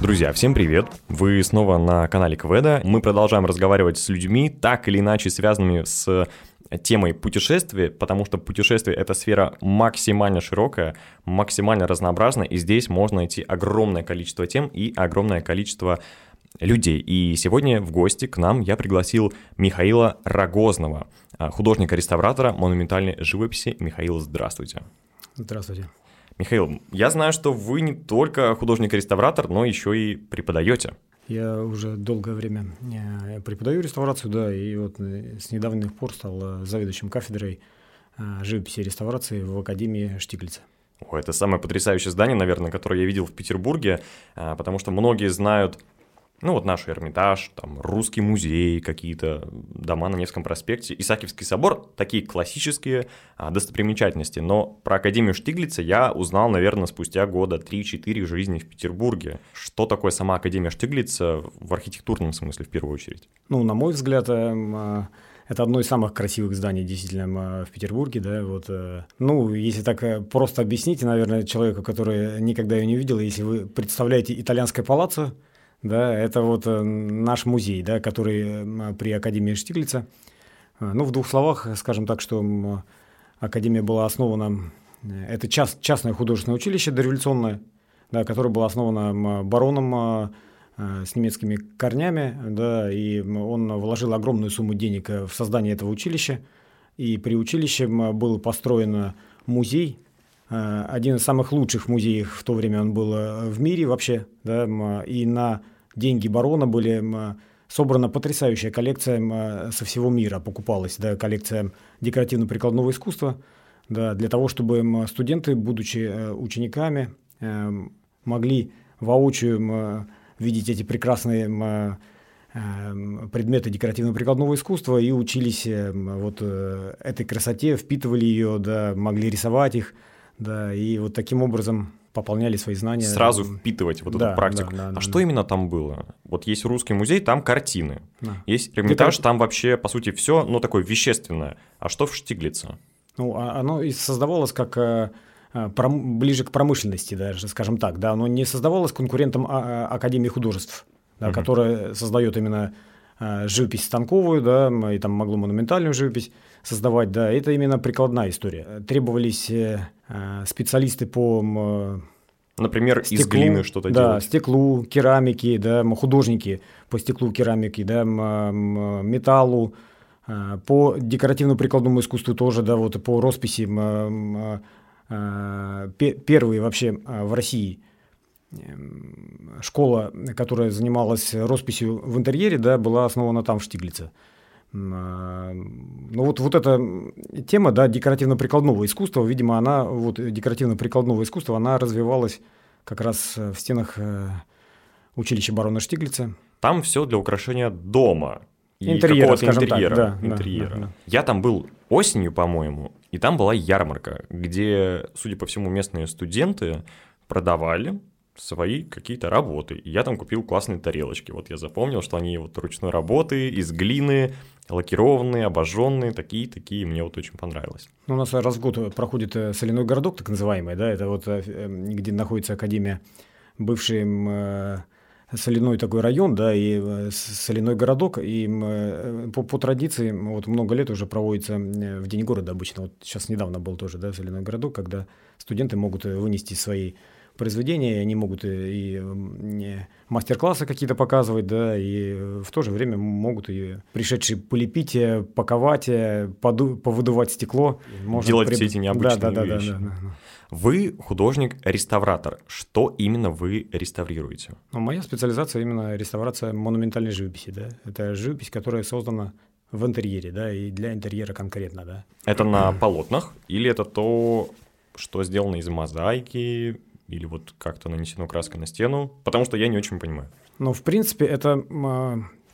Друзья, всем привет! Вы снова на канале Кведа. Мы продолжаем разговаривать с людьми, так или иначе связанными с темой путешествия, потому что путешествие — это сфера максимально широкая, максимально разнообразная, и здесь можно найти огромное количество тем и огромное количество людей. И сегодня в гости к нам я пригласил Михаила Рогозного, художника-реставратора монументальной живописи. Михаил, здравствуйте. Здравствуйте. Михаил, я знаю, что вы не только художник-реставратор, но еще и преподаете. Я уже долгое время э, преподаю реставрацию, да, и вот э, с недавних пор стал э, заведующим кафедрой живописи и реставрации в Академии Штиглица. О, это самое потрясающее здание, наверное, которое я видел в Петербурге, потому что многие знают ну вот наш Эрмитаж, там Русский музей, какие-то дома на Невском проспекте, Исаакиевский собор, такие классические а, достопримечательности. Но про Академию Штиглица я узнал, наверное, спустя года 3-4 жизни в Петербурге. Что такое сама Академия Штиглица в архитектурном смысле в первую очередь? Ну, на мой взгляд, эм, а, это одно из самых красивых зданий, действительно, в Петербурге, да, вот. Э, ну, если так э, просто объяснить, наверное, человеку, который никогда ее не видел, если вы представляете итальянское палаццо, да, это вот э, наш музей, да, который при Академии Штиглица. А, ну, в двух словах, скажем так, что Академия была основана, э, это част, частное художественное училище дореволюционное, да, которое было основано бароном с немецкими корнями, да, и он вложил огромную сумму денег э, в создание этого училища, и при училище был построен музей, один из самых лучших музеев в то время он был в мире вообще, да, и на деньги барона были собрана потрясающая коллекция со всего мира, покупалась, да, коллекция декоративно-прикладного искусства, да, для того, чтобы студенты, будучи э, учениками, могли воочию видеть эти прекрасные предметы декоративно-прикладного искусства и учились вот э, этой красоте, впитывали ее, да, могли рисовать их, да, и вот таким образом пополняли свои знания. Сразу впитывать вот да, эту практику. Да, да, а да, что да. именно там было? Вот есть русский музей, там картины. Да. Есть Эрмитаж, там вообще, по сути, все, ну, такое вещественное. А что в Штиглице? Ну, а оно и создавалось как э, э, ближе к промышленности даже, скажем так, да, оно не создавалось конкурентом а, а, Академии художеств, да, угу. которая создает именно живопись станковую, да, и там могло монументальную живопись создавать, да, это именно прикладная история. Требовались Э, специалисты по Например, стеклу, из глины что-то да, делать. Да, стеклу, керамике, да, художники по стеклу, керамике, да, металлу, э, по декоративно-прикладному искусству тоже, да, вот по росписи э, первые вообще в России школа, которая занималась росписью в интерьере, да, была основана там в Штиглице. А, ну вот, вот эта тема, да, декоративно-прикладного искусства, видимо, она, вот декоративно-прикладного искусства, она развивалась как раз в стенах э, училища барона Штиглица. Там все для украшения дома. И интерьера, скажем интерьера. Так, да, интерьера. Да, да. Я там был осенью, по-моему, и там была ярмарка, где, судя по всему, местные студенты продавали свои какие-то работы. Я там купил классные тарелочки. Вот я запомнил, что они вот ручной работы, из глины, лакированные, обожженные, такие-такие. Мне вот очень понравилось. Ну, у нас раз в год проходит э, соляной городок, так называемый, да, это вот э, эм, где находится Академия, бывший э, соляной такой район, да, и соляной городок, и по, по традиции вот много лет уже проводится в День города обычно. Вот сейчас недавно был тоже, да, соляной городок, когда студенты могут вынести свои произведения, они могут и, и мастер-классы какие-то показывать, да, и в то же время могут и пришедшие полепить, э, паковать, э, поду, повыдувать стекло. Можно Делать при... все эти необычные да, да, вещи. Да, да, да, да. Вы художник-реставратор. Что именно вы реставрируете? Ну, моя специализация именно реставрация монументальной живописи. Да? Это живопись, которая создана в интерьере, да, и для интерьера конкретно, да. Это на полотнах или это то, что сделано из мозаики, или вот как-то нанесено краской на стену, потому что я не очень понимаю. Ну, в принципе, это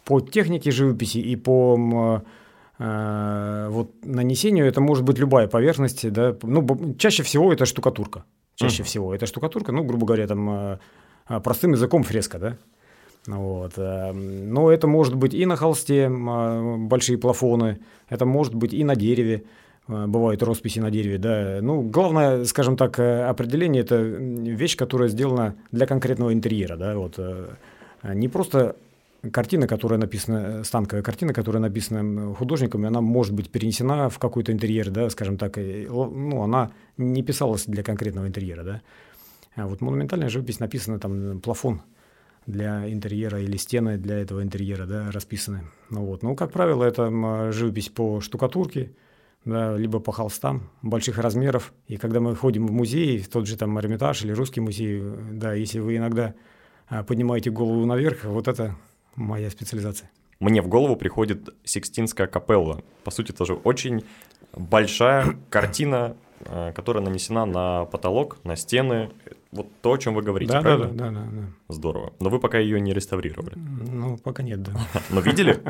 по технике живописи и по э, вот нанесению это может быть любая поверхность, да, ну, чаще всего это штукатурка, чаще mm. всего это штукатурка, ну, грубо говоря, там простым языком фреска, да, вот. Но это может быть и на холсте большие плафоны, это может быть и на дереве, бывают росписи на дереве, да. Ну, главное, скажем так, определение – это вещь, которая сделана для конкретного интерьера, да, вот. Не просто картина, которая написана, станковая картина, которая написана художниками, она может быть перенесена в какой-то интерьер, да, скажем так, ну, она не писалась для конкретного интерьера, да. А вот монументальная живопись написана там плафон для интерьера или стены для этого интерьера, да, расписаны. Ну вот, ну, как правило, это живопись по штукатурке, да, либо по холстам больших размеров. И когда мы ходим в музей, в тот же там Эрмитаж или Русский музей, да, если вы иногда а, поднимаете голову наверх, вот это моя специализация. Мне в голову приходит Сикстинская капелла. По сути, тоже очень большая картина, э, которая нанесена на потолок, на стены. Вот то, о чем вы говорите, да, правильно? Да, да, да, да. Здорово. Но вы пока ее не реставрировали. Ну, пока нет, да. Но видели?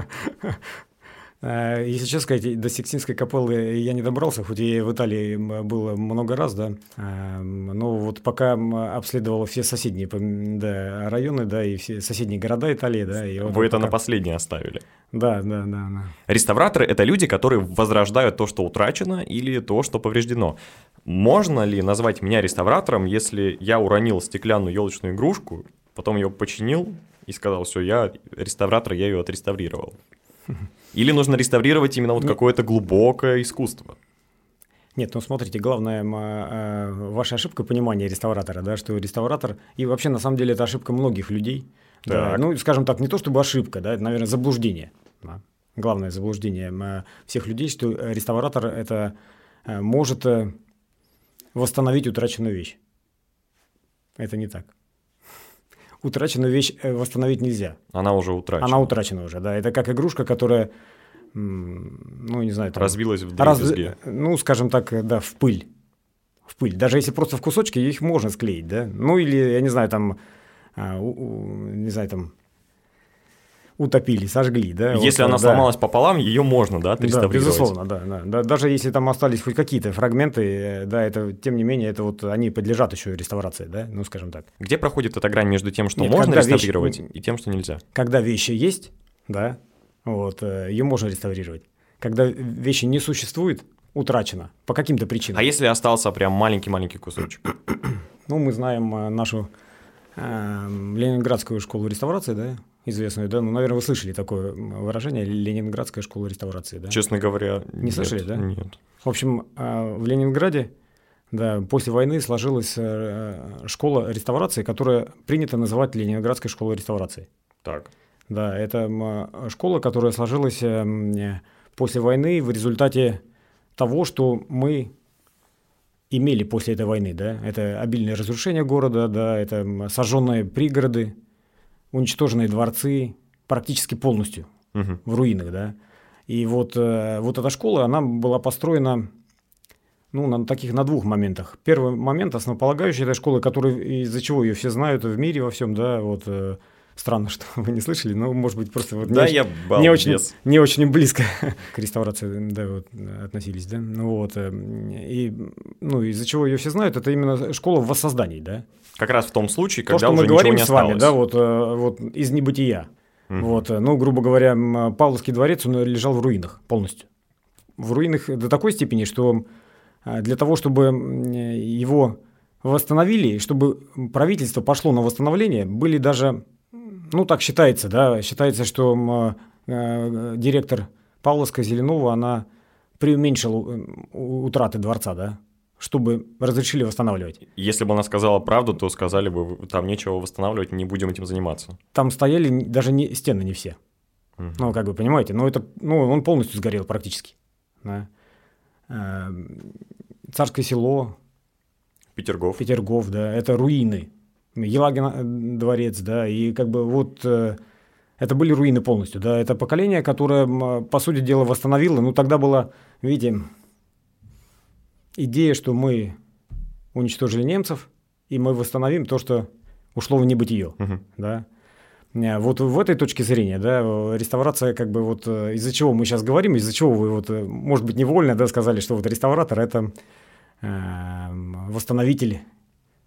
Э, если честно сказать, до Сикстинской капеллы я не добрался, хоть и в Италии было много раз, да, э, но вот пока обследовал все соседние да, районы, да, и все соседние города Италии, да. И вот Вы это пока... на последнее оставили? Да, да, да, да. Реставраторы – это люди, которые возрождают то, что утрачено, или то, что повреждено. Можно ли назвать меня реставратором, если я уронил стеклянную елочную игрушку, потом ее починил и сказал, все, я реставратор, я ее отреставрировал? Или нужно реставрировать именно вот какое-то глубокое искусство? Нет, ну смотрите, главное э, ваша ошибка понимания реставратора, да, что реставратор, и вообще на самом деле это ошибка многих людей. Да, ну, скажем так, не то чтобы ошибка, да, это, наверное, заблуждение. Да. Главное заблуждение э, всех людей, что реставратор это э, может восстановить утраченную вещь. Это не так утраченную вещь э, восстановить нельзя. Она уже утрачена. Она утрачена уже, да. Это как игрушка, которая, ну, не знаю... Там, Разбилась в дребезги. Раз, ну, скажем так, э, да, в пыль. В пыль. Даже если просто в кусочки, их можно склеить, да. Ну, или, я не знаю, там, а, не знаю, там, утопили, сожгли, да. Если вот, она да. сломалась пополам, ее можно, да, отреставрировать. Да, безусловно, да, да, да. Даже если там остались хоть какие-то фрагменты, э, да, это, тем не менее, это вот они подлежат еще реставрации, да, ну, скажем так. Где проходит эта грань между тем, что Нет, можно реставрировать, вещь, и тем, что нельзя? Когда вещи есть, да, вот, э, ее можно реставрировать. Когда вещи не существует, утрачено по каким-то причинам. А если остался прям маленький-маленький кусочек? ну, мы знаем э, нашу э, Ленинградскую школу реставрации, да, известную, да? Ну, наверное, вы слышали такое выражение «Ленинградская школа реставрации», да? Честно говоря, Не нет, слышали, да? Нет. В общем, а, в Ленинграде да, после войны сложилась э, школа реставрации, которая принято называть Ленинградской школой реставрации. Так. Да, это школа, которая сложилась э, после войны в результате того, что мы имели после этой войны, да, это обильное разрушение города, да, это сожженные пригороды, уничтоженные дворцы практически полностью угу. в руинах, да. И вот, э, вот эта школа, она была построена ну, на таких на двух моментах. Первый момент основополагающий этой школы, который из-за чего ее все знают в мире во всем, да, вот э, странно, что вы не слышали, но может быть просто вот да, не, я не очень не очень близко к реставрации, да, вот относились, да, ну вот э, и ну из-за чего ее все знают, это именно школа в воссоздании, да. Как раз в том случае, когда То, что уже мы говорим не с вами, да, вот, э, вот из небытия. Угу. Вот, э, ну, грубо говоря, Павловский дворец, он лежал в руинах полностью. В руинах до такой степени, что э, для того, чтобы его восстановили, чтобы правительство пошло на восстановление, были даже, ну, так считается, да, считается, что директор Павловска Зеленова, она преуменьшила утраты дворца, да, чтобы разрешили восстанавливать. Если бы она сказала правду, то сказали бы, там нечего восстанавливать, не будем этим заниматься. Там стояли даже не, стены не все. Угу. Ну, как вы понимаете, но это, ну, он полностью сгорел практически. Да. Эм, Царское село. Петергоф. Петергоф, да, это руины. Елагин э, дворец, да, и как бы вот э, это были руины полностью, да, это поколение, которое, по сути дела, восстановило, ну, тогда было, видите, идея, что мы уничтожили немцев, и мы восстановим то, что ушло в небытие. Угу. Да? Э, вот в этой точке зрения, да, реставрация, как бы вот э, из-за чего мы сейчас говорим, из-за чего вы вот, э, может быть, невольно, да, сказали, что вот реставратор это э, восстановитель,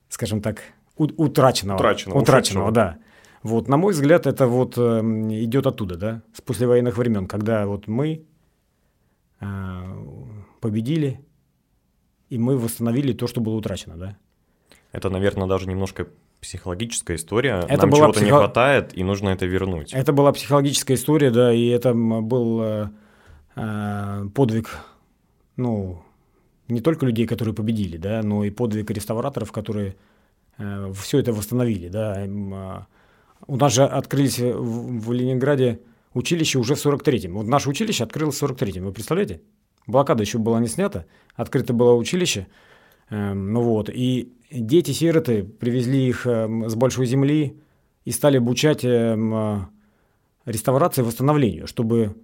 скажем так, утраченного. Утраченного. Утраченного, да. Вот, на мой взгляд, это вот э, идет оттуда, да, с послевоенных времен, когда вот мы победили, и мы восстановили то, что было утрачено, да. Это, наверное, даже немножко психологическая история. Это Нам чего-то психо... не хватает, и нужно это вернуть. Это была психологическая история, да, и это был э, э, подвиг, ну, не только людей, которые победили, да, но и подвиг реставраторов, которые э, все это восстановили, да. Э, у нас же открылись в, в Ленинграде училище уже в 43-м. Вот наше училище открылось в 43-м, вы представляете? Блокада еще была не снята, открыто было училище, э, ну вот, и дети-сироты привезли их э, с большой земли и стали обучать э, э, реставрации и восстановлению, чтобы,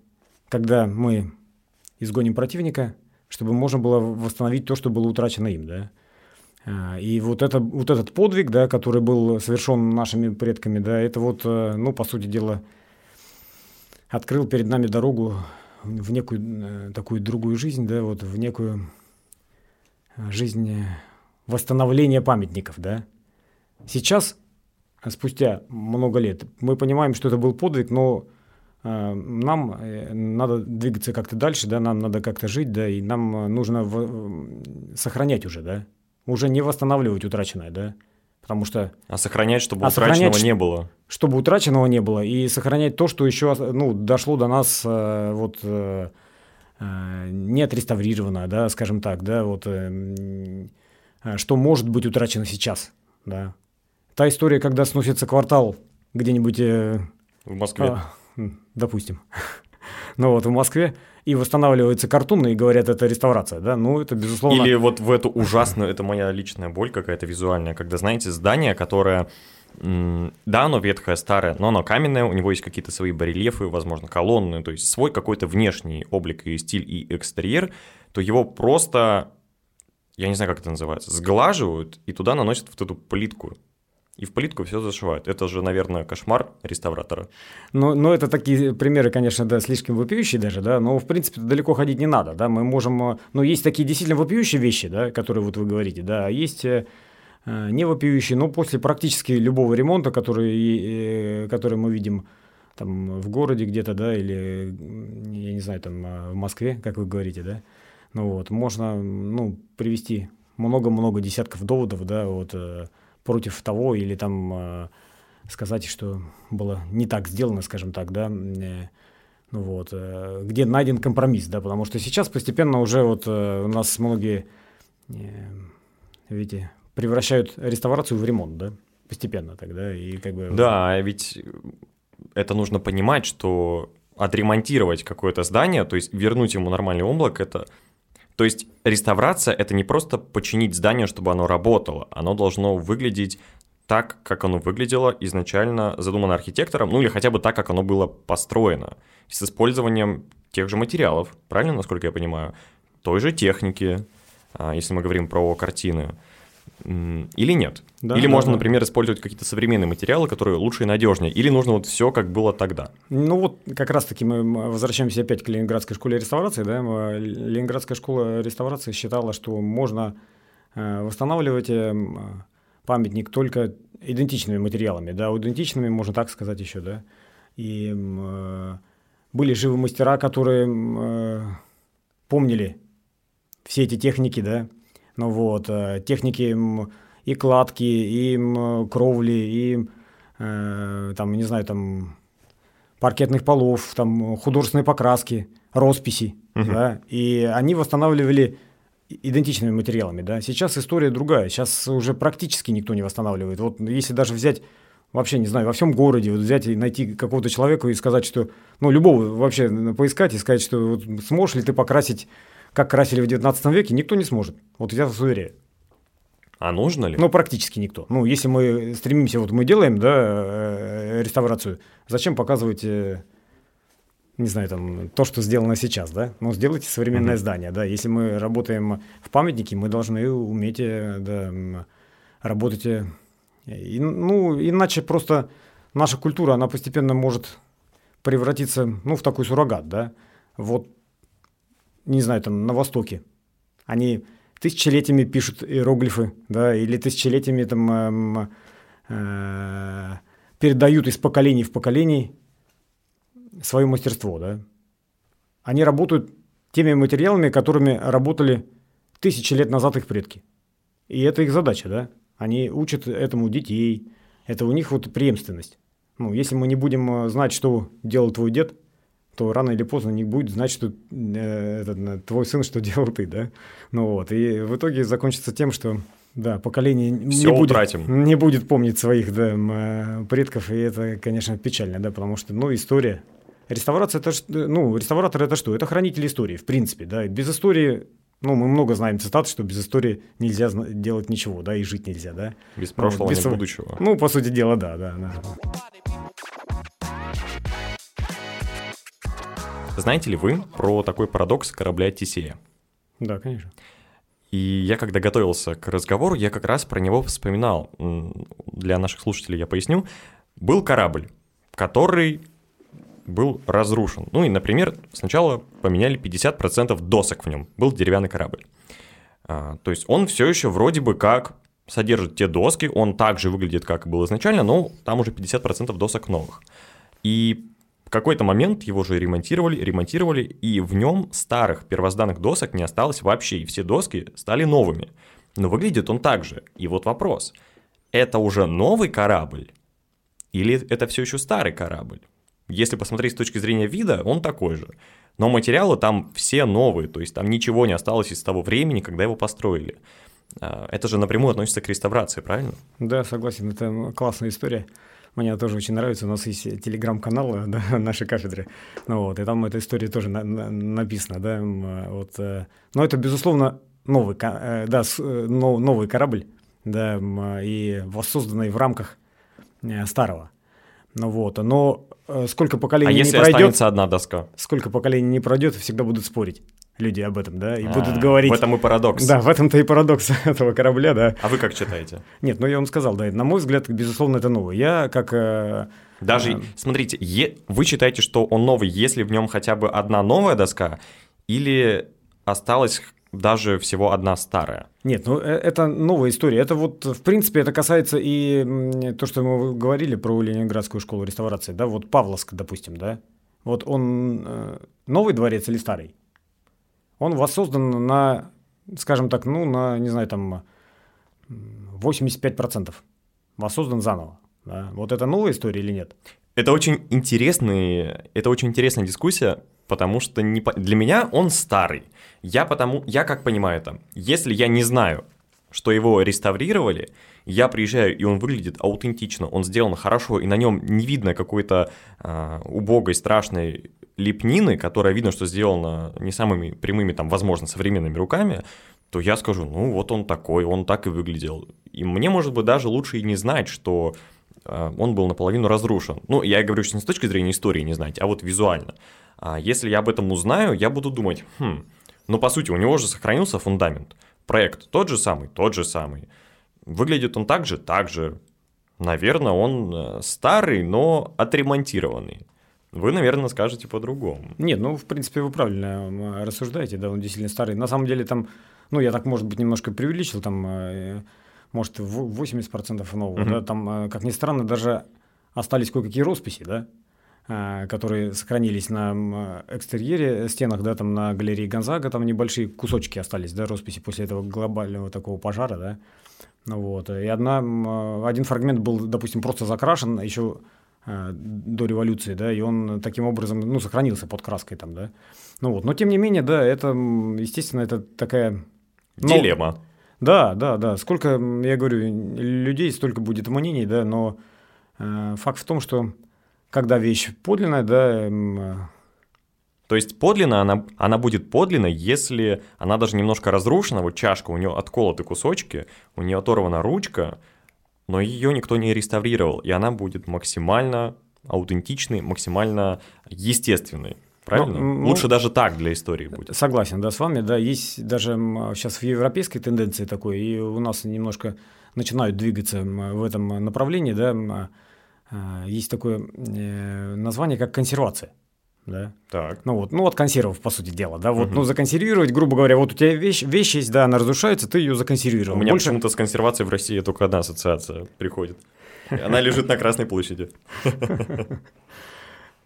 когда мы изгоним противника, чтобы можно было восстановить то, что было утрачено им, да. И вот, это, вот этот подвиг, да, который был совершен нашими предками, да, это вот, ну, по сути дела, открыл перед нами дорогу в некую такую другую жизнь, да, вот в некую жизнь восстановления памятников, да. Сейчас, спустя много лет, мы понимаем, что это был подвиг, но э, нам э, надо двигаться как-то дальше, да, нам надо как-то жить, да, и нам э, нужно в, сохранять уже, да, уже не восстанавливать утраченное, да, потому что... А сохранять, чтобы а утраченного сохранять, не было. Чтобы утраченного не было, и сохранять то, что еще, ну, дошло до нас, вот, не отреставрировано, да, скажем так, да, вот Э, что может быть утрачено сейчас. Да. Та история, когда сносится квартал где-нибудь... Э, в Москве. А, допустим. ну вот, в Москве, и восстанавливается картон, и говорят, это реставрация, да, ну это безусловно... Или вот в эту ужасную, это моя личная боль какая-то визуальная, когда, знаете, здание, которое, да, оно ветхое, старое, но оно каменное, у него есть какие-то свои барельефы, возможно, колонны, то есть свой какой-то внешний облик и стиль и экстерьер, то его просто я не знаю, как это называется, сглаживают и туда наносят вот эту плитку. И в плитку все зашивают. Это же, наверное, кошмар реставратора. Ну, ну, это такие примеры, конечно, да, слишком вопиющие даже, да, но, в принципе, далеко ходить не надо, да, мы можем... Ну, есть такие действительно вопиющие вещи, да, которые вот вы говорите, да, а есть э, не вопиющие, но после практически любого ремонта, который, э, который мы видим там в городе где-то, да, или, я не знаю, там э, в Москве, как вы говорите, да, ну вот, можно ну, привести много-много десятков доводов, да, вот, э, против того или там э, сказать, что было не так сделано, скажем так, да, э, ну вот, э, где найден компромисс, да, потому что сейчас постепенно уже вот у нас многие, видите, превращают реставрацию в ремонт, да, постепенно тогда, и как бы... Да, ведь это нужно понимать, что отремонтировать какое-то здание, то есть вернуть ему нормальный облак, это то есть реставрация — это не просто починить здание, чтобы оно работало. Оно должно выглядеть так, как оно выглядело изначально задумано архитектором, ну или хотя бы так, как оно было построено, с использованием тех же материалов, правильно, насколько я понимаю, той же техники, а, если мы говорим про картины. Или нет? Да, или да, можно, да. например, использовать какие-то современные материалы, которые лучше и надежнее, или нужно вот все, как было тогда? Ну вот как раз-таки мы возвращаемся опять к Ленинградской школе реставрации. Да? Ленинградская школа реставрации считала, что можно э, восстанавливать э, памятник только идентичными материалами. Да? Идентичными, можно так сказать еще. Да? И э, были живые мастера, которые помнили все эти техники, да, ну вот, э, техники и кладки, и кровли, и э, там, не знаю, там паркетных полов, там художественной покраски, росписи, угу. да, и они восстанавливали идентичными материалами, да. Сейчас история другая, сейчас уже практически никто не восстанавливает. Вот если даже взять вообще, не знаю, во всем городе вот взять и найти какого-то человека и сказать, что, ну, любого вообще поискать и сказать, что вот, сможешь ли ты покрасить как красили в 19 веке, никто не сможет. Вот я вас уверяю. А нужно ли? Ну, практически никто. Ну, если мы стремимся, вот мы делаем, да, э, реставрацию, зачем показывать, э, не знаю, там, то, что сделано сейчас, да? Ну, сделайте современное mm-hmm. здание, да. Если мы работаем в памятнике, мы должны уметь, э, да, работать. И, ну, иначе просто наша культура, она постепенно может превратиться, ну, в такой суррогат, да. Вот не знаю, там на Востоке, они тысячелетиями пишут иероглифы, да, или тысячелетиями там эм, э, передают из поколений в поколение свое мастерство, да. Они работают теми материалами, которыми работали тысячи лет назад их предки. И это их задача, да? Они учат этому детей, это у них вот преемственность. Ну, если мы не будем э, знать, что делал твой дед, то рано или поздно не будет знать, что э, этот, твой сын, что делал ты, да? Ну вот, и в итоге закончится тем, что да, поколение не будет, не будет помнить своих да, э, предков, и это, конечно, печально, да, потому что, ну, история. Реставрация это ну, реставратор это что? Это хранитель истории, в принципе, да. Без истории, ну, мы много знаем цитат, что без истории нельзя делать ничего, да, и жить нельзя, да. Без прошлого без... нет будущего. Ну, по сути дела, да, да. да. Знаете ли вы про такой парадокс корабля Тисея? Да, конечно. И я, когда готовился к разговору, я как раз про него вспоминал. Для наших слушателей я поясню. Был корабль, который был разрушен. Ну и, например, сначала поменяли 50% досок в нем. Был деревянный корабль. А, то есть он все еще вроде бы как содержит те доски, он также выглядит, как и был изначально, но там уже 50% досок новых. И в какой-то момент его же ремонтировали, ремонтировали, и в нем старых первозданных досок не осталось вообще, и все доски стали новыми. Но выглядит он так же. И вот вопрос, это уже новый корабль или это все еще старый корабль? Если посмотреть с точки зрения вида, он такой же. Но материалы там все новые, то есть там ничего не осталось из того времени, когда его построили. А, это же напрямую относится к реставрации, правильно? Да, согласен, это классная история. Мне тоже очень нравится. У нас есть телеграм-канал да, нашей кафедры. Ну, вот, и там эта история тоже на, на, написана. Да, вот, э, но это, безусловно, новый, э, да, э, новый корабль, да, и воссозданный в рамках старого. Ну вот, но сколько поколений а не пройдет... если останется одна доска? Сколько поколений не пройдет, всегда будут спорить люди об этом, да, и а, будут говорить... В этом и парадокс. Да, в этом-то и парадокс этого корабля, да. А вы как читаете? Нет, ну я вам сказал, да, на мой взгляд, безусловно, это новый. Я как... Э, Даже, э, смотрите, е... вы считаете, что он новый, если в нем хотя бы одна новая доска, или осталась даже всего одна старая. Нет, ну э, это новая история. Это вот, в принципе, это касается и то, что мы говорили про Ленинградскую школу реставрации, да, вот Павловск, допустим, да. Вот он новый дворец или старый? Он воссоздан на, скажем так, ну, на, не знаю, там 85% воссоздан заново. Да? Вот это новая история или нет? Это очень интересный, это очень интересная дискуссия, потому что не, для меня он старый. Я потому, я как понимаю это, если я не знаю, что его реставрировали, я приезжаю, и он выглядит аутентично, он сделан хорошо, и на нем не видно какой-то э, убогой, страшной лепнины, которая видно, что сделана не самыми прямыми, там, возможно, современными руками, то я скажу, ну вот он такой, он так и выглядел. И мне, может быть, даже лучше и не знать, что э, он был наполовину разрушен. Ну, я говорю, что не с точки зрения истории не знать, а вот визуально. А если я об этом узнаю, я буду думать, хм, ну, по сути, у него же сохранился фундамент. Проект тот же самый, тот же самый. Выглядит он так же, так же. Наверное, он э, старый, но отремонтированный. Вы, наверное, скажете по-другому. Нет, ну, в принципе, вы правильно рассуждаете, да, он действительно старый. На самом деле там, ну, я так, может быть, немножко преувеличил, там, э, может, 80% нового, угу. да, там, э, как ни странно, даже остались кое-какие росписи, да, которые сохранились на экстерьере, стенах, да, там на галерее Гонзага, там небольшие кусочки остались, да, росписи после этого глобального такого пожара, да, ну вот, и одна, один фрагмент был, допустим, просто закрашен, еще Э, до революции, да, и он таким образом, ну, сохранился под краской там, да. Ну вот, но тем не менее, да, это, естественно, это такая... Дилемма. да, да, да. Сколько, я говорю, людей, столько будет мнений, да, но э, факт в том, что когда вещь подлинная, да... Э, то есть подлинно она, она будет подлинной, если она даже немножко разрушена, вот чашка, у нее отколоты кусочки, у нее оторвана ручка, но ее никто не реставрировал, и она будет максимально аутентичной, максимально естественной. Правильно? Ну, ну, Лучше даже так для истории будет. Согласен, да, с вами, да, есть даже сейчас в европейской тенденции такой, и у нас немножко начинают двигаться в этом направлении, да, есть такое э, название, как консервация да. Так. Ну вот, ну от консервов, по сути дела, да, вот, угу. ну законсервировать, грубо говоря, вот у тебя вещь, вещь есть, да, она разрушается, ты ее законсервировал. У меня Больше... почему-то с консервацией в России только одна ассоциация приходит. Она лежит на Красной площади.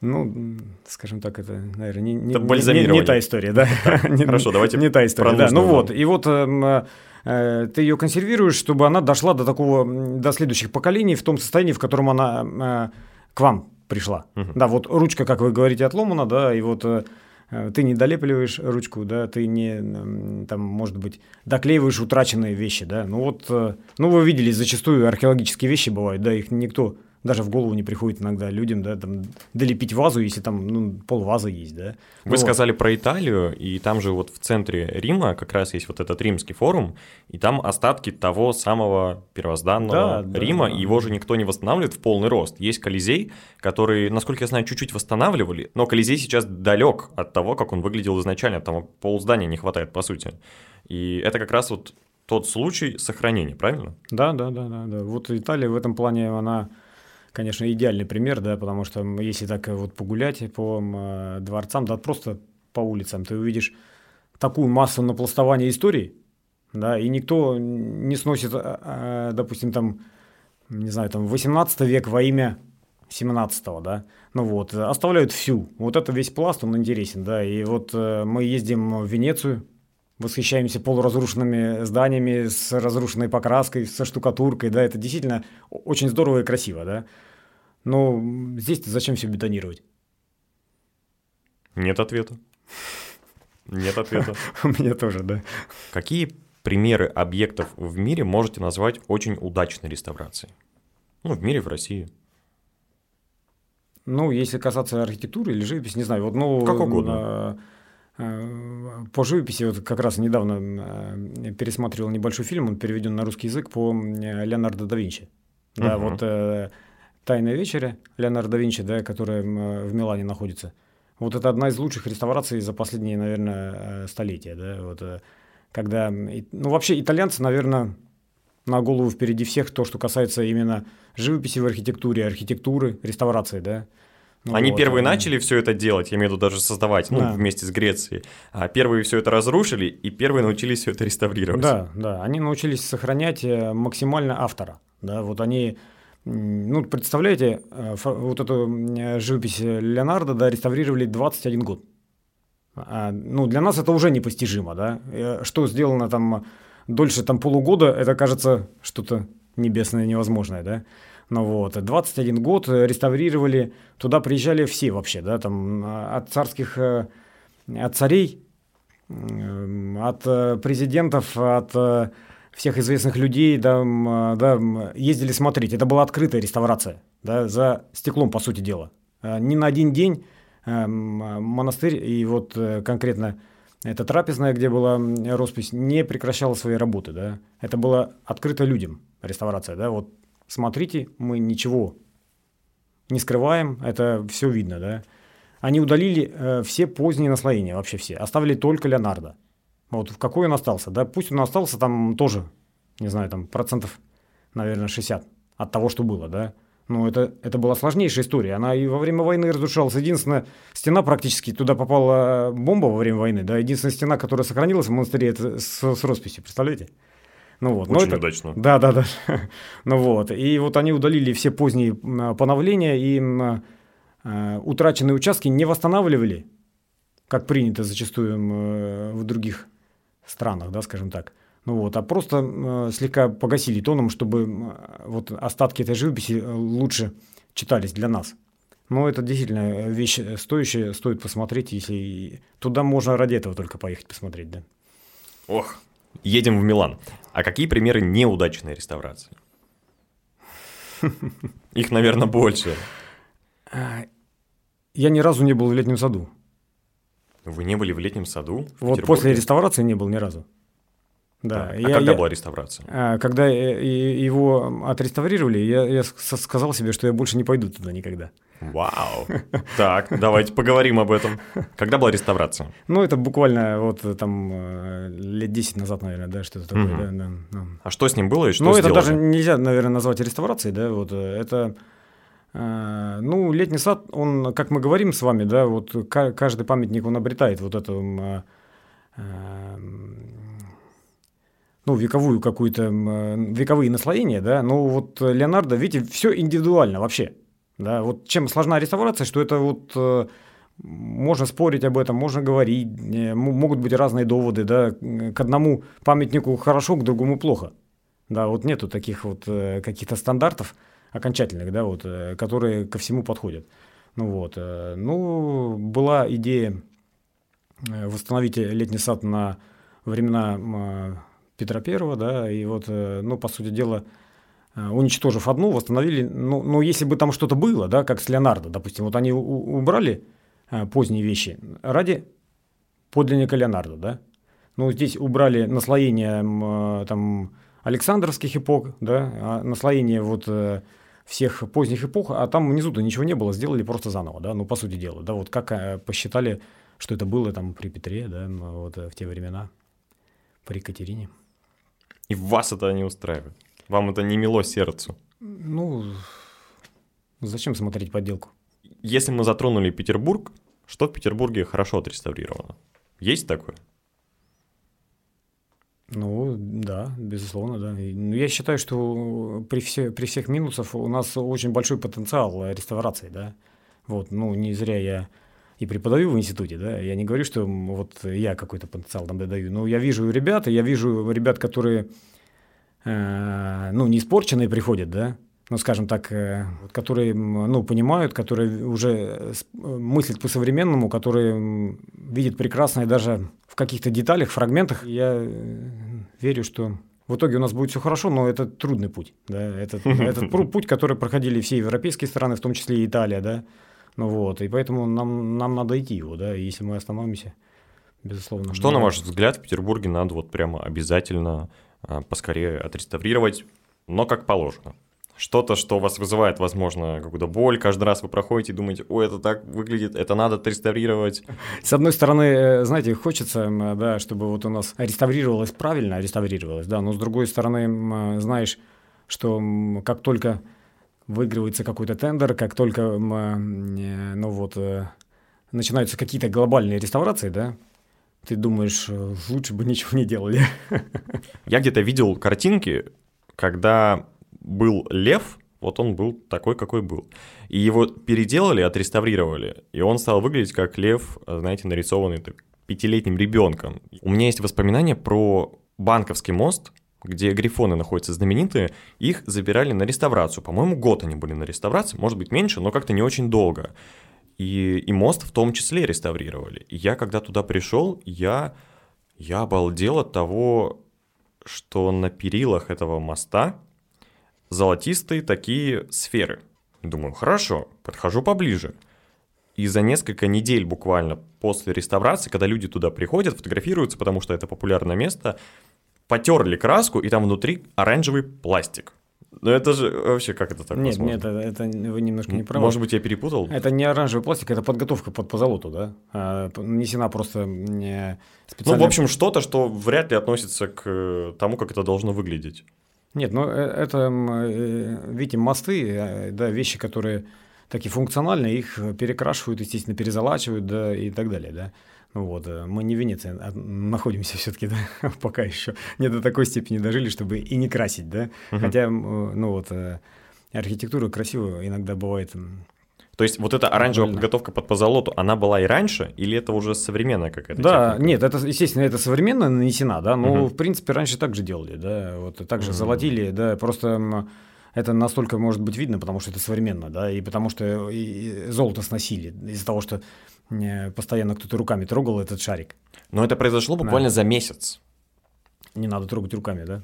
Ну, скажем так, это, наверное, не, не, не, не, та история, да. Не- Хорошо, давайте Не та история, да. Ну вот, и вот эм, э, ты ее консервируешь, чтобы она дошла до такого, до следующих поколений в том состоянии, в котором она э, к вам пришла. Мгм. Да, вот ручка, как вы говорите, отломана, да, и вот э, э, ты не долепливаешь ручку, да, ты не, там, может быть, доклеиваешь утраченные вещи, да. Ну вот, э, ну вы видели, зачастую археологические вещи бывают, да, их никто даже в голову не приходит иногда людям, да, там, долепить вазу, если там, ну, пол вазы есть, да. Вы Вот. сказали про Италию, и там же вот в центре Рима как раз есть вот этот римский форум, и там остатки того самого первозданного Да, Рима, да. его же никто не восстанавливает в полный рост. Есть Колизей, который, насколько я знаю, чуть-чуть восстанавливали, но Колизей сейчас далек от того, как он выглядел изначально, там полздания не хватает, по сути. И это как раз вот тот случай сохранения, правильно? Да, да, да, да, да. Вот Италия в этом плане, она, конечно, идеальный пример, да, потому что если так э, вот погулять по э, дворцам, да просто по улицам, ты увидишь такую массу напластования истории, да, и никто не сносит, а, а, допустим, там, не знаю, там, 18 век во имя 17 да, ну вот, оставляют всю. Вот это весь пласт, он интересен, да, и вот э, мы ездим в Венецию, восхищаемся полуразрушенными зданиями с разрушенной покраской, со штукатуркой, да, это действительно очень здорово и красиво, да. Но м, здесь-то зачем все бетонировать? Нет ответа. Нет ответа. У меня тоже, да. Какие примеры объектов в мире можете назвать очень удачной реставрацией? Ну, в мире, в России. Ну, если касаться архитектуры или живописи, не знаю, вот, ну... Как угодно. э, э, По живописи, вот как раз недавно э, пересматривал небольшой фильм, он переведен на русский язык по Леонардо да Винчи. Да, Мгм. вот э, «Тайная вечеря» Леонардо да Винчи, да, которая в Милане находится. Вот это одна из лучших реставраций за последние, наверное, э, столетия, да, вот э, когда, ну, вообще итальянцы, наверное, на голову впереди всех то, что касается именно живописи в архитектуре, архитектуры, реставрации, да. Ну Они вот, первые э, начали все это делать, я имею в виду даже создавать, ну, Да. вместе с Грецией. А первые все это разрушили, и первые научились все это реставрировать. Да, да, они научились сохранять максимально автора, да, вот они, ну, представляете, э, вот эту живопись Леонардо, да, реставрировали 21 год. А, ну, для нас это уже непостижимо, да, Э, что сделано там дольше там полугода, это кажется что-то небесное, невозможное, да. Ну вот, 21 год э, реставрировали, туда приезжали все вообще, да, там а, от царских, от царей, от президентов, от всех известных людей, да, э, да, ездили смотреть. Это была открытая реставрация, да, за стеклом, по сути дела. Э, Ни на один день э, монастырь и вот э, конкретно эта трапезная, где была роспись, не прекращала своей работы, да. Это было открыто людям реставрация, да. Вот смотрите, мы ничего не скрываем, это все видно, да. Они удалили э, все поздние наслоения, вообще все, оставили только Леонардо. Вот в какой он остался, да, пусть он остался там тоже, не знаю, там процентов, наверное, 60 от того, что было, да. Но это, это была сложнейшая история. Она и во время войны разрушалась. Единственная стена практически, туда попала бомба во время войны, да. Единственная стена, которая сохранилась в монастыре, это с, с росписью, представляете? Ну вот. Но Очень это- удачно. да, да, да. ну вот. И вот они удалили все поздние поновления и э, утраченные участки не восстанавливали, как принято зачастую э, в других странах, да, скажем так. Ну вот, а просто э, слегка погасили тоном, чтобы э, вот остатки этой живописи э, лучше читались для нас. Но это действительно вещь э, стоящая, стоит посмотреть, если туда можно ради этого только поехать посмотреть, да. Ох, едем в Милан. А какие примеры неудачной реставрации? Их, наверное, больше. Я ни разу не был в летнем саду. Вы не были в летнем саду? в Вот после реставрации не был ни разу. Да. Так, А я- когда я- была реставрация? а, Когда э, его отреставрировали, я, я сказал себе, что я больше не пойду туда никогда. Вау. Так, давайте поговорим об этом. Когда была реставрация? Ну, это буквально вот э, там э, лет 10 назад, наверное, да, что-то такое. Да, да, да. А что с ним было и что Ну, это даже нельзя, наверное, назвать реставрацией, да, вот это, ну, летний сад, он, как мы говорим с вами, да, вот ка- каждый памятник, он обретает вот эту, э, ну, вековую какую-то, э, вековые наслоения, да, но вот Леонардо, видите, все индивидуально вообще. Да, вот чем сложна реставрация, что это вот э, можно спорить об этом, можно говорить, э, могут быть разные доводы, да, к одному памятнику хорошо, к другому плохо. Да, вот нету таких вот э, каких-то стандартов окончательных, да, вот, э, которые ко всему подходят. Ну вот, э, ну, была идея э, восстановить летний сад на времена Петра Первого, да, и вот, ну, по сути дела, уничтожив одну, восстановили, ну, ну, если бы там что-то было, да, как с Леонардо, допустим, вот они убрали поздние вещи ради подлинника Леонардо, да, ну, здесь убрали наслоение там Александровских эпох, да, а наслоение вот всех поздних эпох, а там внизу-то ничего не было, сделали просто заново, да, ну, по сути дела, да, вот как э, посчитали, что это было там при Петре, да, вот э, в те времена, при Екатерине. И вас это не устраивает? Вам это не мило сердцу? Ну, зачем смотреть подделку? Если мы затронули Петербург, что в Петербурге хорошо отреставрировано? Есть такое? Ну, да, безусловно, да. Ну, я считаю, что при, все, при всех минусах у нас очень большой потенциал реставрации, да. Вот, ну, не зря я и преподаю в институте, да, я не говорю, что вот я какой-то потенциал там додаю, но я вижу ребят, я вижу ребят, которые, э, ну, не испорченные приходят, да, ну, скажем так, э, которые, ну, понимают, которые уже мыслят по-современному, которые видят прекрасное даже каких-то деталях, фрагментах. Я э, верю, что в итоге у нас будет все хорошо, но это трудный путь. Да? Это, этот путь, который проходили все европейские страны, в том числе и Италия. Да? Ну вот, и поэтому нам, нам надо идти его, да, и если мы остановимся, безусловно. Что, на ваш взгляд, в Петербурге надо вот прямо обязательно а, поскорее отреставрировать, но как положено? Что-то, что вас вызывает, возможно, какую-то боль. Каждый раз вы проходите и думаете, ой, это так выглядит, это надо отреставрировать. С одной стороны, э, знаете, хочется, да, чтобы вот у нас реставрировалось правильно, реставрировалось, да, но с другой стороны, знаешь, что как только выигрывается какой-то тендер, как только, э, ну вот, э, начинаются какие-то глобальные реставрации, да, ты думаешь, лучше бы ничего не делали. Я где-то видел картинки, когда был лев, вот он был такой, какой был. И его переделали, отреставрировали, и он стал выглядеть как лев, знаете, нарисованный так, пятилетним ребенком. У меня есть воспоминания про Банковский мост, где грифоны находятся знаменитые, их забирали на реставрацию. По-моему, год они были на реставрации, может быть меньше, но как-то не очень долго. И, и мост в том числе реставрировали. И я, когда туда пришел, я, я обалдел от того, что на перилах этого моста золотистые такие сферы. Думаю, хорошо, подхожу поближе. И за несколько недель буквально после реставрации, когда люди туда приходят, фотографируются, потому что это популярное место, потерли краску, и там внутри оранжевый пластик. Ну это же вообще как это так Нет, возможно? нет, это, это вы немножко не правы. Может быть, я перепутал? Это не оранжевый пластик, это подготовка под позолоту, да? А, нанесена просто не специально... Ну, в общем, что-то, что вряд ли относится к тому, как это должно выглядеть. Нет, ну э, это, э, видите, мосты, э, да, вещи, которые такие функциональные, их перекрашивают, естественно, перезалачивают, да, и так далее, да. Ну вот, мы не в Венеции а находимся все-таки, да, пока еще не до такой степени дожили, чтобы и не красить, да. Угу. Хотя, ну вот, архитектура красивая иногда бывает то есть вот эта оранжевая Правильно. подготовка под позолоту, она была и раньше, или это уже современная какая-то Да, техника? нет, это, естественно, это современно нанесена, да, но, угу. в принципе, раньше так же делали, да, вот так же угу. золотили, да, просто это настолько может быть видно, потому что это современно, да, и потому что золото сносили из-за того, что э, постоянно кто-то руками трогал этот шарик. Но это произошло буквально да. за месяц. Не надо трогать руками, да?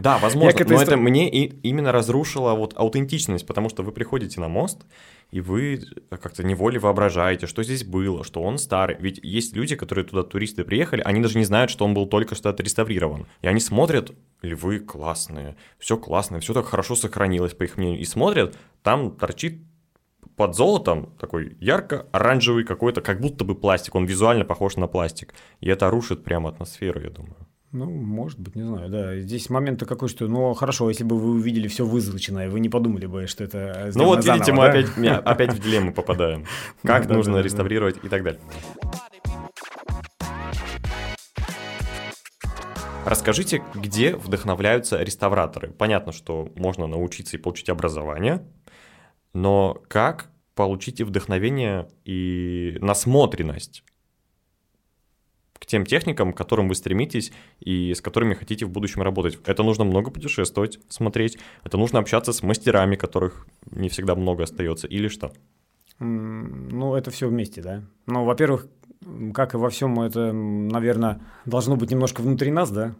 Да, возможно, но это мне именно разрушило вот аутентичность, потому что вы приходите на мост, и вы как-то неволей воображаете, что здесь было, что он старый. Ведь есть люди, которые туда туристы приехали, они даже не знают, что он был только что отреставрирован. И они смотрят, львы классные, все классное, все так хорошо сохранилось, по их мнению, и смотрят, там торчит под золотом такой ярко-оранжевый какой-то, как будто бы пластик, он визуально похож на пластик. И это рушит прямо атмосферу, я думаю. Ну, может быть, не знаю, да. Здесь момент такой, что, ну, хорошо, если бы вы увидели все вызолоченное, вы не подумали бы, что это Ну вот, видите, мы да? опять, опять в дилемму попадаем. Как нужно реставрировать и так далее. Расскажите, где вдохновляются реставраторы? Понятно, что можно научиться и получить образование, но как получить и вдохновение, и насмотренность к тем техникам, к которым вы стремитесь и с которыми хотите в будущем работать. Это нужно много путешествовать, смотреть, это нужно общаться с мастерами, которых не всегда много остается, или что? Ну, это все вместе, да. Ну, во-первых, как и во всем, это, наверное, должно быть немножко внутри нас, да.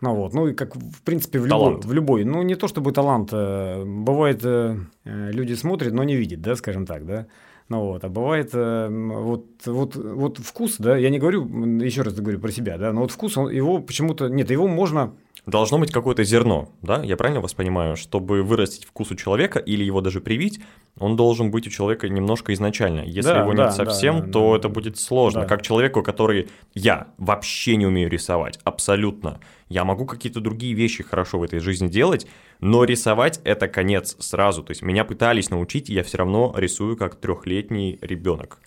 Ну вот, ну и как в принципе в любой, в любой, ну не то чтобы талант, э, бывает э, э, люди смотрят, но не видят, да, скажем так, да. Ну вот, а бывает вот, вот, вот вкус, да, я не говорю, еще раз говорю про себя, да, но вот вкус, он, его почему-то, нет, его можно Должно быть какое-то зерно, да? Я правильно вас понимаю? Чтобы вырастить вкус у человека или его даже привить, он должен быть у человека немножко изначально. Если да, его да, нет совсем, да, то да, это будет сложно. Да. Как человеку, который я вообще не умею рисовать, абсолютно. Я могу какие-то другие вещи хорошо в этой жизни делать, но рисовать это конец сразу. То есть меня пытались научить, и я все равно рисую как трехлетний ребенок.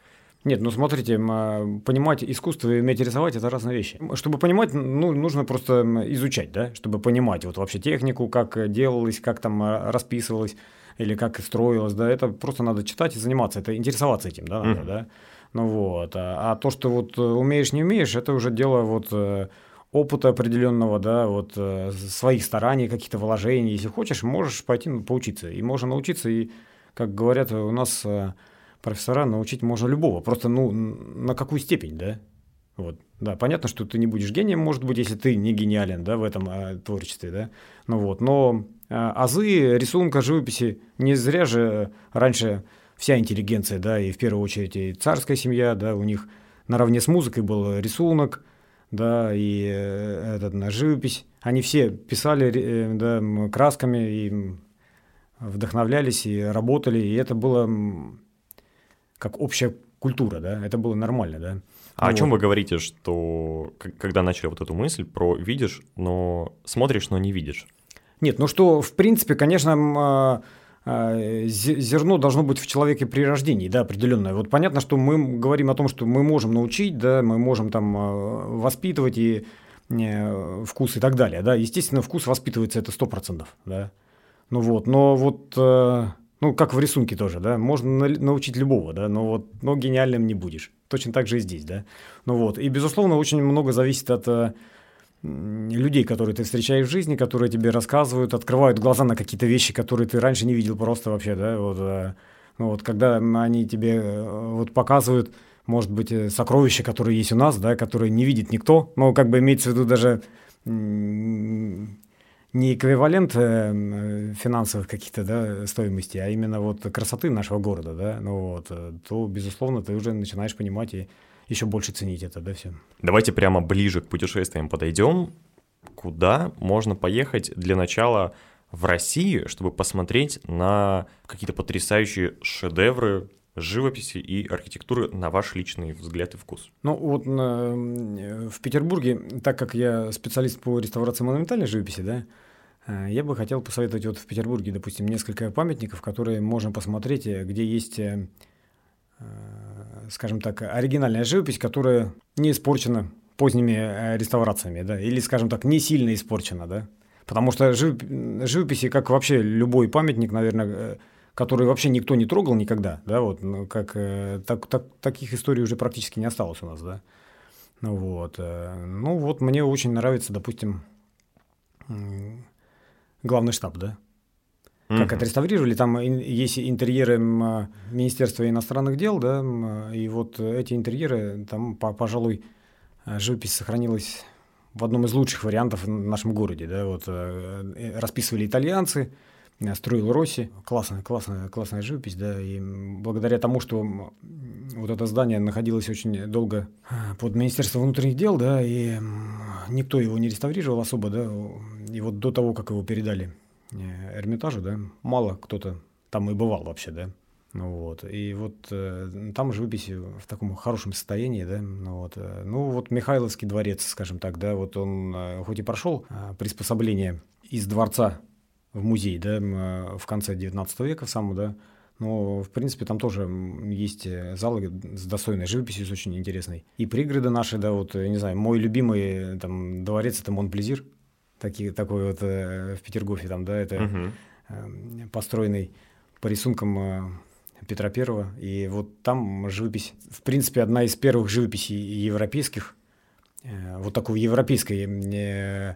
Нет, ну смотрите, а, понимать искусство и уметь рисовать – это разные вещи. Чтобы понимать, ну, нужно просто изучать, да, чтобы понимать вот вообще технику, как делалось, как там а, расписывалось или как строилось, да, это просто надо читать и заниматься, это интересоваться этим, да, надо, mm-hmm. да. Ну вот, а, а то, что вот умеешь, не умеешь, это уже дело вот э, опыта определенного, да, вот э, своих стараний, каких-то вложений. Если хочешь, можешь пойти поучиться, и можно научиться, и, как говорят, у нас э, профессора научить можно любого. Просто, ну, на какую степень, да? Вот, да, понятно, что ты не будешь гением, может быть, если ты не гениален, да, в этом а, творчестве, да, ну вот, но а, азы рисунка, живописи, не зря же раньше вся интеллигенция, да, и в первую очередь и царская семья, да, у них наравне с музыкой был рисунок, да, и э, этот, на живопись, они все писали, э, да, красками и вдохновлялись и работали, и это было как общая культура, да, это было нормально, да. А вот. о чем вы говорите, что когда начали вот эту мысль про видишь, но смотришь, но не видишь? Нет, ну что, в принципе, конечно, а, зерно должно быть в человеке при рождении, да, определенное. Вот понятно, что мы говорим о том, что мы можем научить, да, мы можем там а, воспитывать и э, вкус и так далее, да. Естественно, вкус воспитывается это сто процентов, да. Ну вот, но вот э, ну, как в рисунке тоже, да, можно научить любого, да, но вот, но гениальным не будешь. Точно так же и здесь, да. Ну вот, и, безусловно, очень много зависит от э, людей, которые ты встречаешь в жизни, которые тебе рассказывают, открывают глаза на какие-то вещи, которые ты раньше не видел просто вообще, да, вот, э, ну вот, когда они тебе э, вот показывают, может быть, э, сокровища, которые есть у нас, да, которые не видит никто, но как бы имеется в виду даже не эквивалент э, финансовых каких-то да, стоимостей, а именно вот красоты нашего города, да, ну вот, то, безусловно, ты уже начинаешь понимать и еще больше ценить это, да, все. Давайте прямо ближе к путешествиям подойдем. Куда можно поехать для начала в России, чтобы посмотреть на какие-то потрясающие шедевры живописи и архитектуры на ваш личный взгляд и вкус? Ну вот в Петербурге, так как я специалист по реставрации монументальной живописи, да, э, я бы хотел посоветовать вот в Петербурге, допустим, несколько памятников, которые можно посмотреть, э, где есть, э, скажем так, оригинальная живопись, которая не испорчена поздними реставрациями, да, или, скажем так, не сильно испорчена, да. Потому что живописи, как вообще любой памятник, наверное, который вообще никто не трогал никогда, да, вот, ну, как, э, так, так, таких историй уже практически не осталось у нас, да. Ну вот, э, ну вот мне очень нравится, допустим, главный штаб, да, как mm-hmm. отреставрировали, там есть интерьеры Министерства иностранных дел, да, и вот эти интерьеры, там, пожалуй, живопись сохранилась в одном из лучших вариантов в нашем городе, да, вот э, расписывали итальянцы, строил Росси. Классная, классная, классная живопись, да, и благодаря тому, что вот это здание находилось очень долго под Министерством внутренних дел, да, и никто его не реставрировал особо, да, и вот до того, как его передали э, Эрмитажу, да, мало кто-то там и бывал вообще, да, ну вот, и вот э, там живопись в таком хорошем состоянии, да, ну вот, э, ну вот Михайловский дворец, скажем так, да, вот он э, хоть и прошел э, приспособление из дворца в музей, да, э, в конце 19 века в самом, да, но, в принципе, там тоже есть э, залы с достойной живописью, с очень интересной. И пригороды наши, да, вот, я не знаю, мой любимый там дворец – это Монплезир, такой, такой вот э, в Петергофе там, да, это угу. э, построенный по рисункам Петра Первого. И вот там живопись, в принципе, одна из первых живописей европейских, вот такой европейской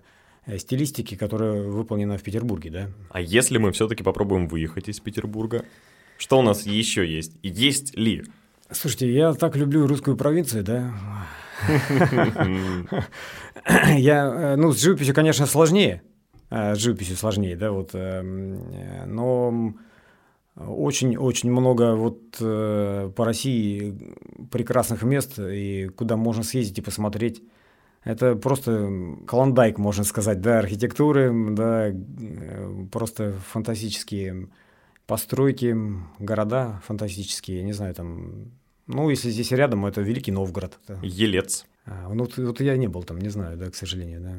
стилистики, которая выполнена в Петербурге, да. А если мы все-таки попробуем выехать из Петербурга, что у нас еще есть? Есть ли? Слушайте, я так люблю русскую провинцию, да. Я, ну, с живописью, конечно, сложнее. С живописью сложнее, да, вот. Но очень-очень много вот э, по России прекрасных мест, и куда можно съездить и посмотреть. Это просто клондайк, можно сказать, да, архитектуры, да, э, просто фантастические постройки, города фантастические, я не знаю, там, ну, если здесь рядом, это Великий Новгород. Елец. А, ну, вот, вот я не был там, не знаю, да, к сожалению, да.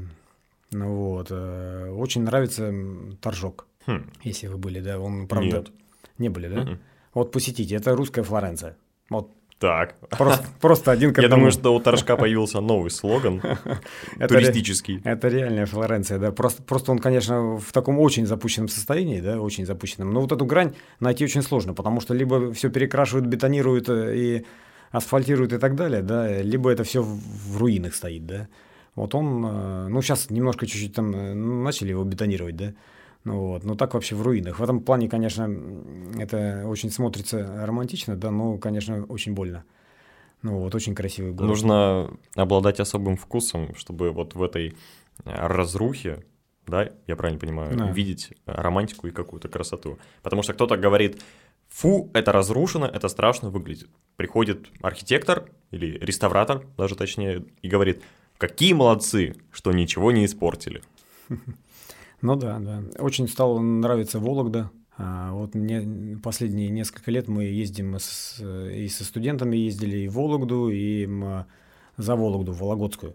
Ну вот, э, очень нравится Торжок, хм. если вы были, да, он, правда... Нет. Не были, да? Mm-mm. Вот посетите, это русская Флоренция. Вот так. Просто, просто один к Я думаю, что у Торжка появился новый слоган туристический. Это реальная Флоренция, да. Просто, просто он, конечно, в таком очень запущенном состоянии, да, очень запущенном. Но вот эту грань найти очень сложно, потому что либо все перекрашивают, бетонируют э, и асфальтируют и так далее, да, либо это все в руинах стоит, да. Вот он, э, ну, сейчас немножко чуть-чуть там э, начали его бетонировать, да. Ну, вот. Но так вообще в руинах. В этом плане, конечно, это очень смотрится романтично, да, но, конечно, очень больно. Ну вот, очень красивый город. Нужно обладать особым вкусом, чтобы вот в этой разрухе, да, я правильно понимаю, да. видеть романтику и какую-то красоту. Потому что кто-то говорит, фу, это разрушено, это страшно выглядит. Приходит архитектор или реставратор, даже точнее, и говорит, какие молодцы, что ничего не испортили. Ну да, да. Очень стало нравиться Вологда. А вот мне последние несколько лет мы ездим с, и со студентами ездили и в Вологду, и за Вологду, в Вологодскую.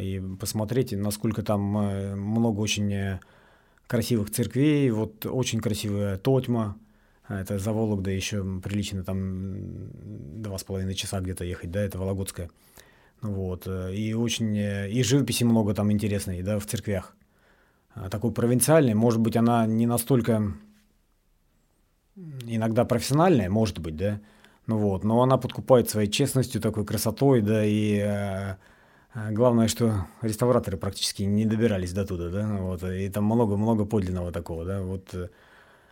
И посмотреть, насколько там э, много очень э, красивых церквей, вот очень красивая Тотьма, это за Вологда еще прилично там два с половиной часа где-то ехать, да, это Вологодская. Вот, э, и очень, и живописи много там интересной, да, в церквях. А, такой провинциальной. Может быть, она не настолько иногда профессиональная, может быть, да, ну вот, но она подкупает своей честностью, такой красотой, да, и э, главное, что реставраторы практически не добирались до туда, да, ну вот, и там много-много подлинного такого, да, вот.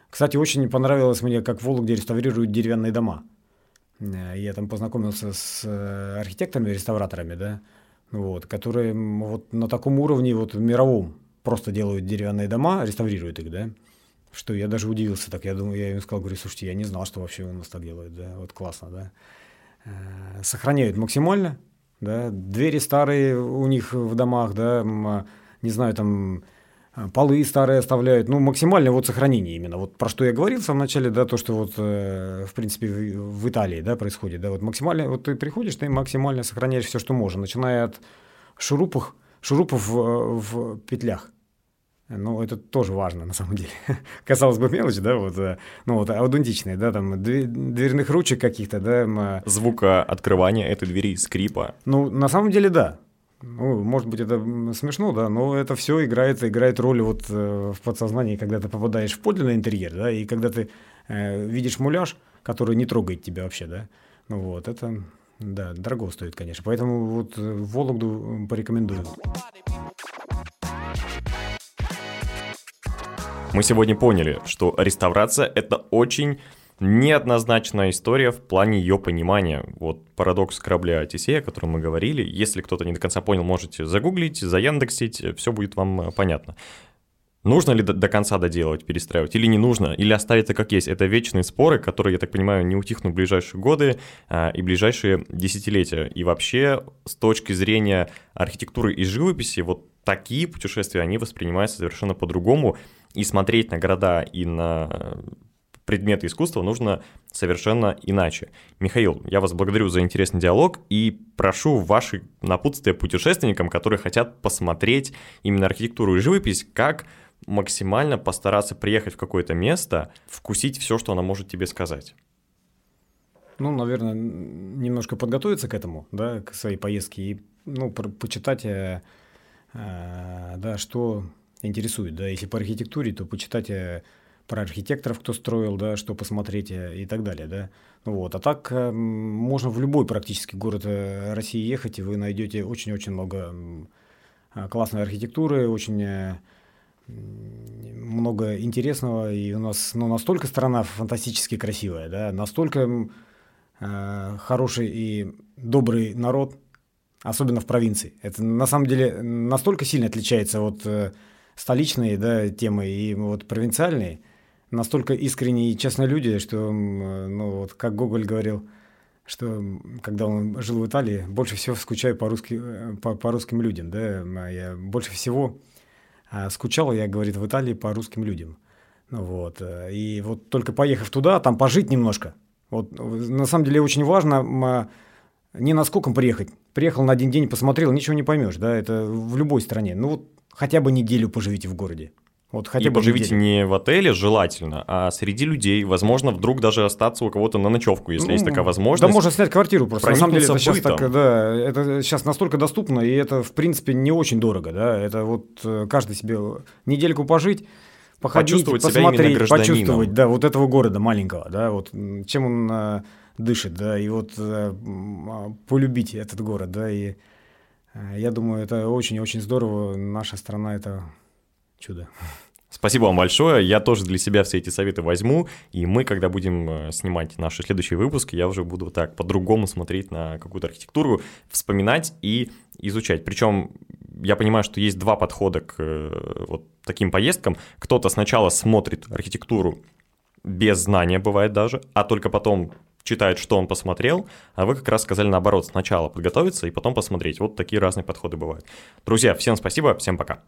Кстати, очень понравилось мне, как в Вологде реставрируют деревянные дома. Э, я там познакомился с э, архитекторами, реставраторами, да, вот, которые вот на таком уровне, вот мировом, просто делают деревянные дома, реставрируют их, да, что я даже удивился так, я думаю, я им сказал, говорю, слушайте, я не знал, что вообще у нас так делают, да, вот классно, да. Э, сохраняют максимально, да, двери старые у них в домах, да, не знаю, там полы старые оставляют, ну, максимально вот сохранение именно. Вот про что я говорил в самом начале, да, то, что вот, э, в принципе, в, Италии, да, происходит, да, вот максимально, вот ты приходишь, ты максимально сохраняешь все, что можно, начиная от шурупов, шурупов в, в петлях, ну, это тоже важно, на самом деле. Казалось бы, мелочь, да, вот, э, ну, вот аутентичные, да, там, дверных ручек каких-то, да. Звука открывания этой двери, скрипа. Ну, на самом деле, да. Ну, может быть, это смешно, да, но это все играет, играет роль вот э, в подсознании, когда ты попадаешь в подлинный интерьер, да, и когда ты э, видишь муляж, который не трогает тебя вообще, да, ну вот, это, да, дорого стоит, конечно. Поэтому вот э, Вологду порекомендую. Мы сегодня поняли, что реставрация — это очень неоднозначная история в плане ее понимания. Вот парадокс корабля Одиссея, о котором мы говорили. Если кто-то не до конца понял, можете загуглить, заяндексить, все будет вам э, понятно. Нужно ли до, до конца доделывать, перестраивать, или не нужно, или оставить это как есть. Это вечные споры, которые, я так понимаю, не утихнут в ближайшие годы а, и ближайшие десятилетия. И вообще, с точки зрения архитектуры и живописи, вот такие путешествия, они воспринимаются совершенно по-другому, и смотреть на города и на предметы искусства нужно совершенно иначе. Михаил, я вас благодарю за интересный диалог и прошу ваши напутствия путешественникам, которые хотят посмотреть именно архитектуру и живопись, как максимально постараться приехать в какое-то место, вкусить все, что она может тебе сказать. Ну, наверное, немножко подготовиться к этому, да, к своей поездке и, ну, почитать, э, э, да, что интересует. Да? Если по архитектуре, то почитать, э, про архитекторов, кто строил, да, что посмотреть э, и так далее, да. Вот. А так э, можно в любой практически город э, России ехать, и вы найдете очень-очень много классной архитектуры, очень много интересного, и у нас ну, настолько страна фантастически красивая, да, настолько э, хороший и добрый народ, особенно в провинции. Это на самом деле настолько сильно отличается от э, столичной да, темы и вот провинциальной, настолько искренние и честные люди, что, ну, вот как Гоголь говорил, что когда он жил в Италии, больше всего скучаю по, русски, э, по, по русским людям, да, а я больше всего скучал я, говорит, в Италии по русским людям. Ну, вот. Э, и вот только поехав туда, там пожить немножко. Вот, на самом деле очень важно не насколько приехать. Приехал на один день, посмотрел, ничего не поймешь, да, это в любой стране. Ну вот хотя бы неделю поживите в городе. Вот хотя и бы поживите неделю. не в отеле желательно, а среди людей. Возможно, вдруг даже остаться у кого-то на ночевку, если ну, есть такая возможность. Да, можно снять квартиру просто. На самом деле это сейчас, так, да, это сейчас настолько доступно, и это, в принципе, не очень дорого. Да? Это вот э, каждый себе недельку пожить, походить, почувствовать посмотреть, почувствовать, да, вот этого города маленького, да, вот чем он а, дышит, да, и вот а, полюбить этот город, да, и я думаю, это очень-очень здорово. Наша страна – это чудо. Спасибо вам большое. Я тоже для себя все эти советы возьму. И мы, когда будем э, снимать наши следующие выпуски, я уже буду так по-другому смотреть на какую-то архитектуру, вспоминать и изучать. Причем я понимаю, что есть два подхода к э, вот таким поездкам. Кто-то сначала смотрит архитектуру без знания, бывает даже, а только потом читает, что он посмотрел, а вы как раз сказали наоборот, сначала подготовиться и потом посмотреть. Вот такие разные подходы бывают. Друзья, всем спасибо, всем пока.